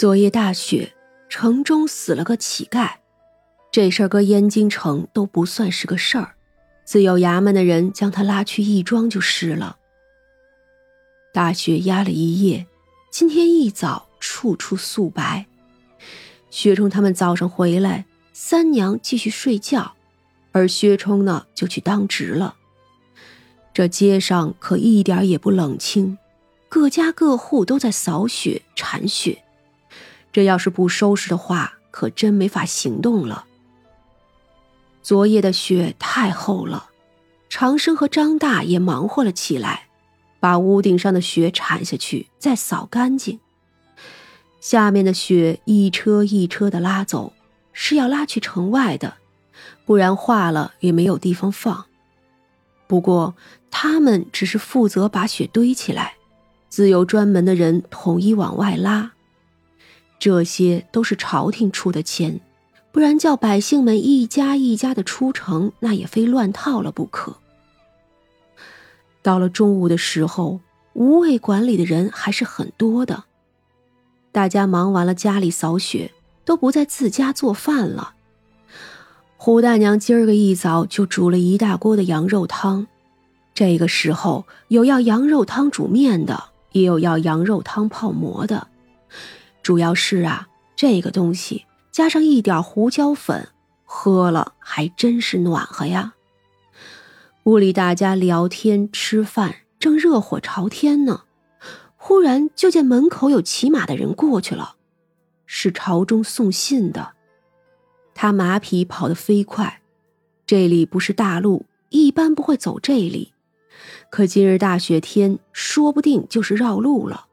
昨夜大雪，城中死了个乞丐，这事儿搁燕京城都不算是个事儿，自有衙门的人将他拉去义庄就是了。大雪压了一夜，今天一早处处素白。薛冲他们早上回来，三娘继续睡觉，而薛冲呢就去当值了。这街上可一点也不冷清，各家各户都在扫雪铲雪。这要是不收拾的话，可真没法行动了。昨夜的雪太厚了，长生和张大也忙活了起来，把屋顶上的雪铲下去，再扫干净。下面的雪一车一车的拉走，是要拉去城外的，不然化了也没有地方放。不过他们只是负责把雪堆起来，自有专门的人统一往外拉。这些都是朝廷出的钱，不然叫百姓们一家一家的出城，那也非乱套了不可。到了中午的时候，无为管理的人还是很多的。大家忙完了家里扫雪，都不在自家做饭了。胡大娘今儿个一早就煮了一大锅的羊肉汤，这个时候有要羊肉汤煮面的，也有要羊肉汤泡馍的。主要是啊，这个东西加上一点胡椒粉，喝了还真是暖和呀。屋里大家聊天吃饭，正热火朝天呢，忽然就见门口有骑马的人过去了，是朝中送信的。他马匹跑得飞快，这里不是大路，一般不会走这里，可今日大雪天，说不定就是绕路了。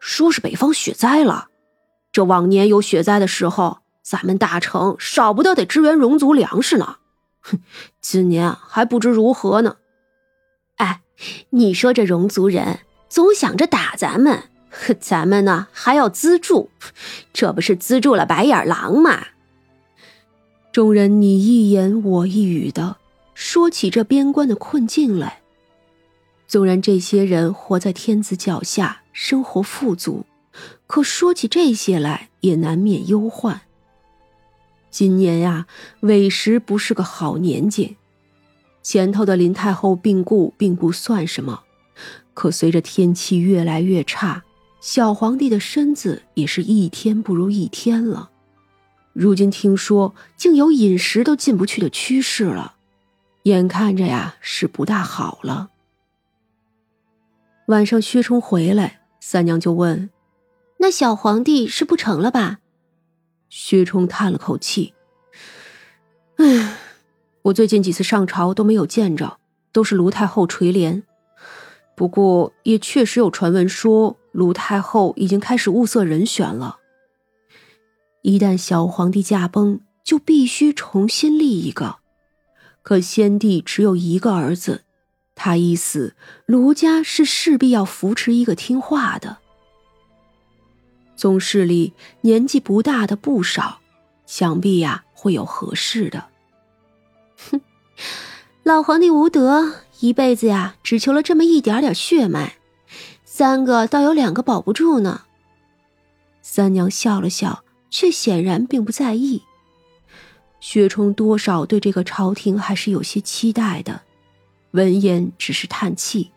说是北方雪灾了，这往年有雪灾的时候，咱们大城少不得得支援戎族粮食呢。哼，今年还不知如何呢。哎，你说这戎族人总想着打咱们，咱们呢还要资助，这不是资助了白眼狼吗？众人你一言我一语的说起这边关的困境来。纵然这些人活在天子脚下。生活富足，可说起这些来也难免忧患。今年呀，委实不是个好年景。前头的林太后病故并不算什么，可随着天气越来越差，小皇帝的身子也是一天不如一天了。如今听说竟有饮食都进不去的趋势了，眼看着呀是不大好了。晚上薛冲回来。三娘就问：“那小皇帝是不成了吧？”薛冲叹了口气：“唉，我最近几次上朝都没有见着，都是卢太后垂帘。不过也确实有传闻说，卢太后已经开始物色人选了。一旦小皇帝驾崩，就必须重新立一个。可先帝只有一个儿子。”他一死，卢家是势必要扶持一个听话的。宗室里年纪不大的不少，想必呀会有合适的。哼，老皇帝无德，一辈子呀只求了这么一点点血脉，三个倒有两个保不住呢。三娘笑了笑，却显然并不在意。薛冲多少对这个朝廷还是有些期待的。闻言，只是叹气。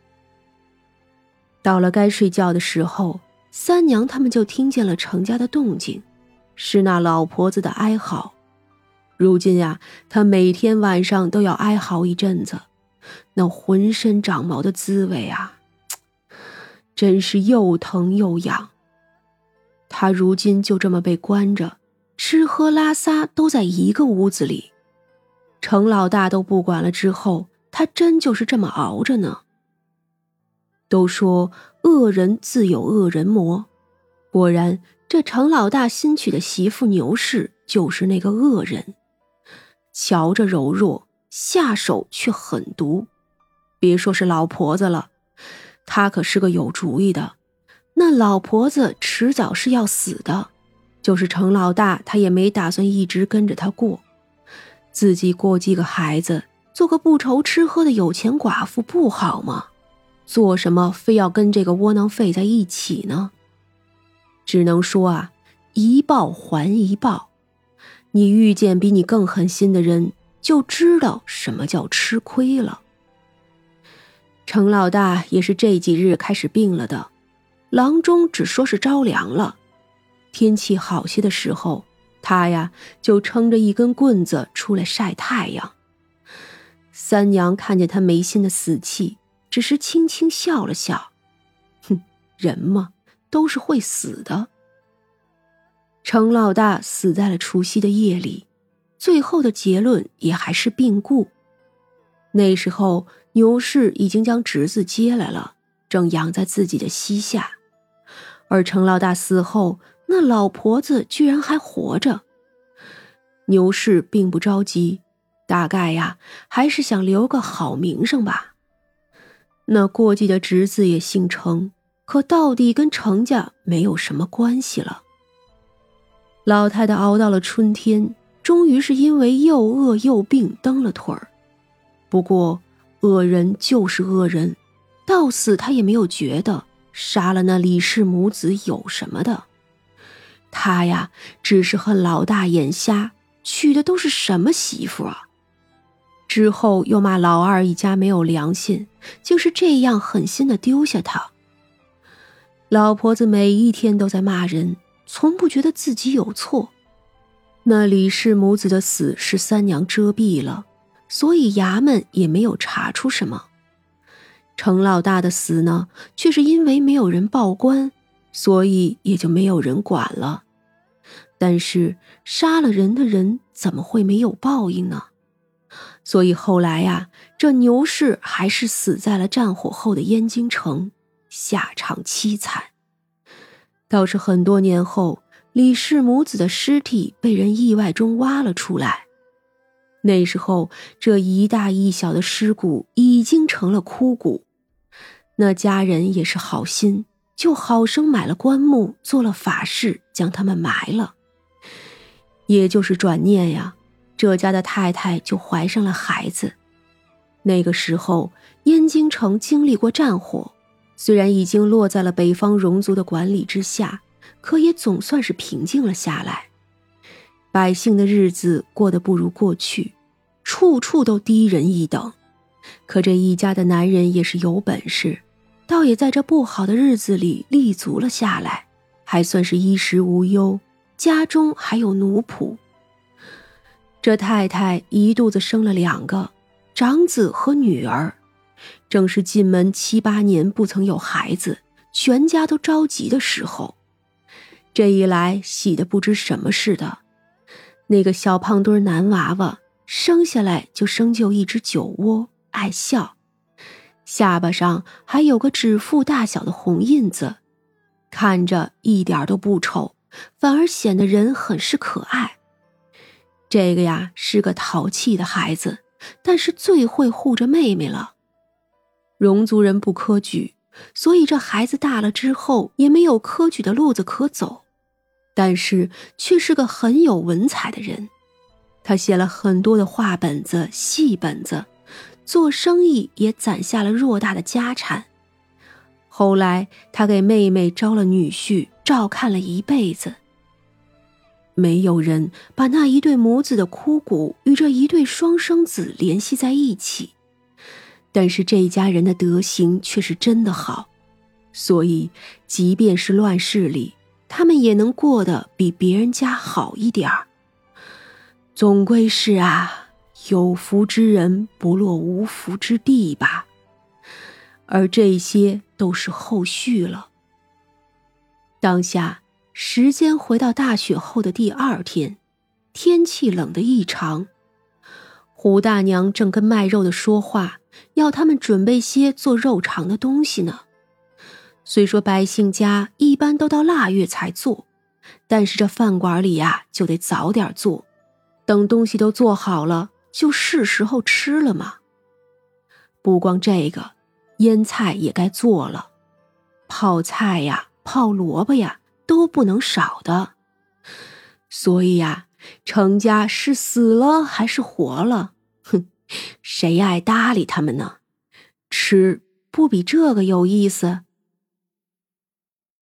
到了该睡觉的时候，三娘他们就听见了程家的动静，是那老婆子的哀嚎。如今呀，她每天晚上都要哀嚎一阵子，那浑身长毛的滋味啊，真是又疼又痒。她如今就这么被关着，吃喝拉撒都在一个屋子里，程老大都不管了之后。他真就是这么熬着呢。都说恶人自有恶人磨，果然，这程老大新娶的媳妇牛氏就是那个恶人。瞧着柔弱，下手却狠毒。别说是老婆子了，他可是个有主意的。那老婆子迟早是要死的，就是程老大，他也没打算一直跟着他过，自己过几个孩子。做个不愁吃喝的有钱寡妇不好吗？做什么非要跟这个窝囊废在一起呢？只能说啊，一报还一报。你遇见比你更狠心的人，就知道什么叫吃亏了。程老大也是这几日开始病了的，郎中只说是着凉了。天气好些的时候，他呀就撑着一根棍子出来晒太阳。三娘看见他眉心的死气，只是轻轻笑了笑：“哼，人嘛，都是会死的。”程老大死在了除夕的夜里，最后的结论也还是病故。那时候牛氏已经将侄子接来了，正养在自己的膝下，而程老大死后，那老婆子居然还活着。牛氏并不着急，大概呀还是想留个好名声吧。那过继的侄子也姓程，可到底跟程家没有什么关系了。老太太熬到了春天，终于是因为又饿又病蹬了腿儿。不过，恶人就是恶人，到死他也没有觉得杀了那李氏母子有什么的。他呀，只是恨老大眼瞎，娶的都是什么媳妇啊？之后又骂老二一家没有良心，竟是这样狠心的丢下他。老婆子每一天都在骂人。从不觉得自己有错，那李氏母子的死是三娘遮蔽了，所以衙门也没有查出什么。程老大的死呢，却是因为没有人报官，所以也就没有人管了。但是杀了人的人怎么会没有报应呢？所以后来呀，这牛氏还是死在了战火后的燕京城，下场凄惨。倒是很多年后，李氏母子的尸体被人意外中挖了出来。那时候，这一大一小的尸骨已经成了枯骨。那家人也是好心，就好生买了棺木，做了法事，将他们埋了。也就是转念呀，这家的太太就怀上了孩子。那个时候，燕京城经历过战火。虽然已经落在了北方戎族的管理之下，可也总算是平静了下来。百姓的日子过得不如过去，处处都低人一等。可这一家的男人也是有本事，倒也在这不好的日子里立足了下来，还算是衣食无忧，家中还有奴仆。这太太一肚子生了两个长子和女儿。正是进门七八年不曾有孩子，全家都着急的时候，这一来喜的不知什么似的。那个小胖墩男娃娃生下来就生就一只酒窝，爱笑，下巴上还有个指腹大小的红印子，看着一点都不丑，反而显得人很是可爱。这个呀是个淘气的孩子，但是最会护着妹妹了。戎族人不科举，所以这孩子大了之后也没有科举的路子可走，但是却是个很有文采的人。他写了很多的画本子、戏本子，做生意也攒下了偌大的家产。后来他给妹妹招了女婿，照看了一辈子。没有人把那一对母子的枯骨与这一对双生子联系在一起。但是这家人的德行却是真的好，所以即便是乱世里，他们也能过得比别人家好一点儿。总归是啊，有福之人不落无福之地吧。而这些都是后续了。当下时间回到大雪后的第二天，天气冷得异常。胡大娘正跟卖肉的说话。要他们准备些做肉肠的东西呢。虽说百姓家一般都到腊月才做，但是这饭馆里呀就得早点做，等东西都做好了，就是时候吃了嘛。不光这个，腌菜也该做了，泡菜呀、泡萝卜呀都不能少的。所以呀，程家是死了还是活了？哼谁爱搭理他们呢？吃不比这个有意思？